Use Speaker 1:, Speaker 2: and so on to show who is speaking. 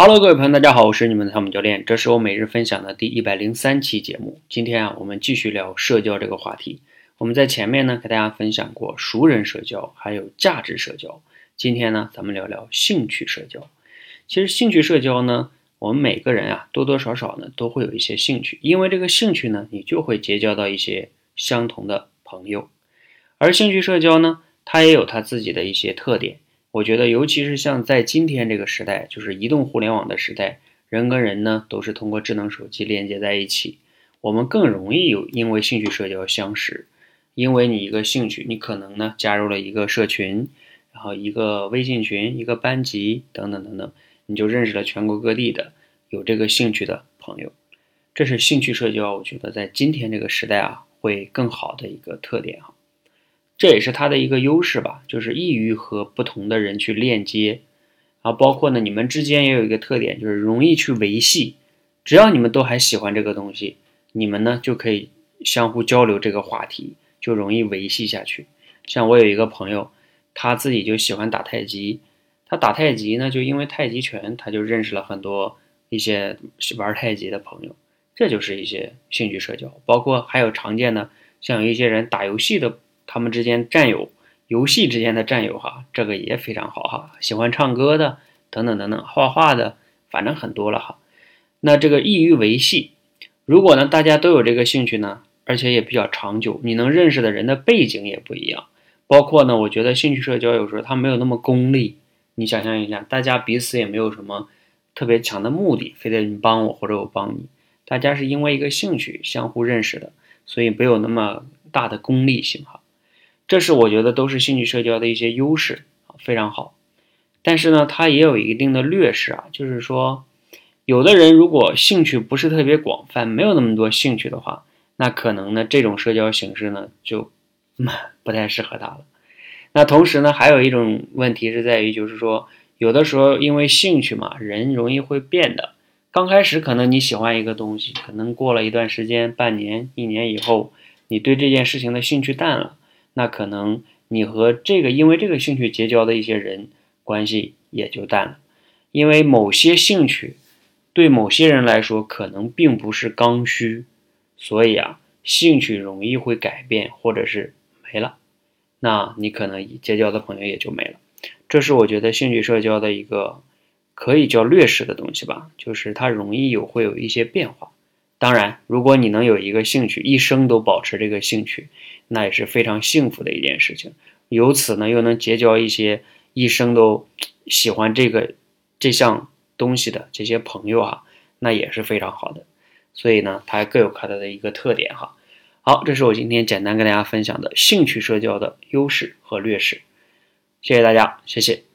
Speaker 1: Hello，各位朋友，大家好，我是你们的汤姆教练，这是我每日分享的第一百零三期节目。今天啊，我们继续聊社交这个话题。我们在前面呢，给大家分享过熟人社交，还有价值社交。今天呢，咱们聊聊兴趣社交。其实兴趣社交呢，我们每个人啊，多多少少呢，都会有一些兴趣，因为这个兴趣呢，你就会结交到一些相同的朋友。而兴趣社交呢，它也有它自己的一些特点。我觉得，尤其是像在今天这个时代，就是移动互联网的时代，人跟人呢都是通过智能手机连接在一起，我们更容易有因为兴趣社交相识。因为你一个兴趣，你可能呢加入了一个社群，然后一个微信群、一个班级等等等等，你就认识了全国各地的有这个兴趣的朋友。这是兴趣社交，我觉得在今天这个时代啊，会更好的一个特点哈。这也是它的一个优势吧，就是易于和不同的人去链接，啊，包括呢，你们之间也有一个特点，就是容易去维系。只要你们都还喜欢这个东西，你们呢就可以相互交流这个话题，就容易维系下去。像我有一个朋友，他自己就喜欢打太极，他打太极呢，就因为太极拳，他就认识了很多一些玩太极的朋友，这就是一些兴趣社交。包括还有常见的，像有一些人打游戏的。他们之间战友，游戏之间的战友哈，这个也非常好哈。喜欢唱歌的，等等等等，画画的，反正很多了哈。那这个易于维系，如果呢大家都有这个兴趣呢，而且也比较长久，你能认识的人的背景也不一样。包括呢，我觉得兴趣社交有时候它没有那么功利。你想象一下，大家彼此也没有什么特别强的目的，非得你帮我或者我帮你，大家是因为一个兴趣相互认识的，所以没有那么大的功利性哈。这是我觉得都是兴趣社交的一些优势，非常好。但是呢，它也有一定的劣势啊，就是说，有的人如果兴趣不是特别广泛，没有那么多兴趣的话，那可能呢，这种社交形式呢就 不太适合他了。那同时呢，还有一种问题是在于，就是说，有的时候因为兴趣嘛，人容易会变的。刚开始可能你喜欢一个东西，可能过了一段时间，半年、一年以后，你对这件事情的兴趣淡了。那可能你和这个因为这个兴趣结交的一些人关系也就淡了，因为某些兴趣对某些人来说可能并不是刚需，所以啊，兴趣容易会改变或者是没了，那你可能结交的朋友也就没了。这是我觉得兴趣社交的一个可以叫劣势的东西吧，就是它容易有会有一些变化。当然，如果你能有一个兴趣，一生都保持这个兴趣，那也是非常幸福的一件事情。由此呢，又能结交一些一生都喜欢这个这项东西的这些朋友哈，那也是非常好的。所以呢，它还各有它的一个特点哈。好，这是我今天简单跟大家分享的兴趣社交的优势和劣势。谢谢大家，谢谢。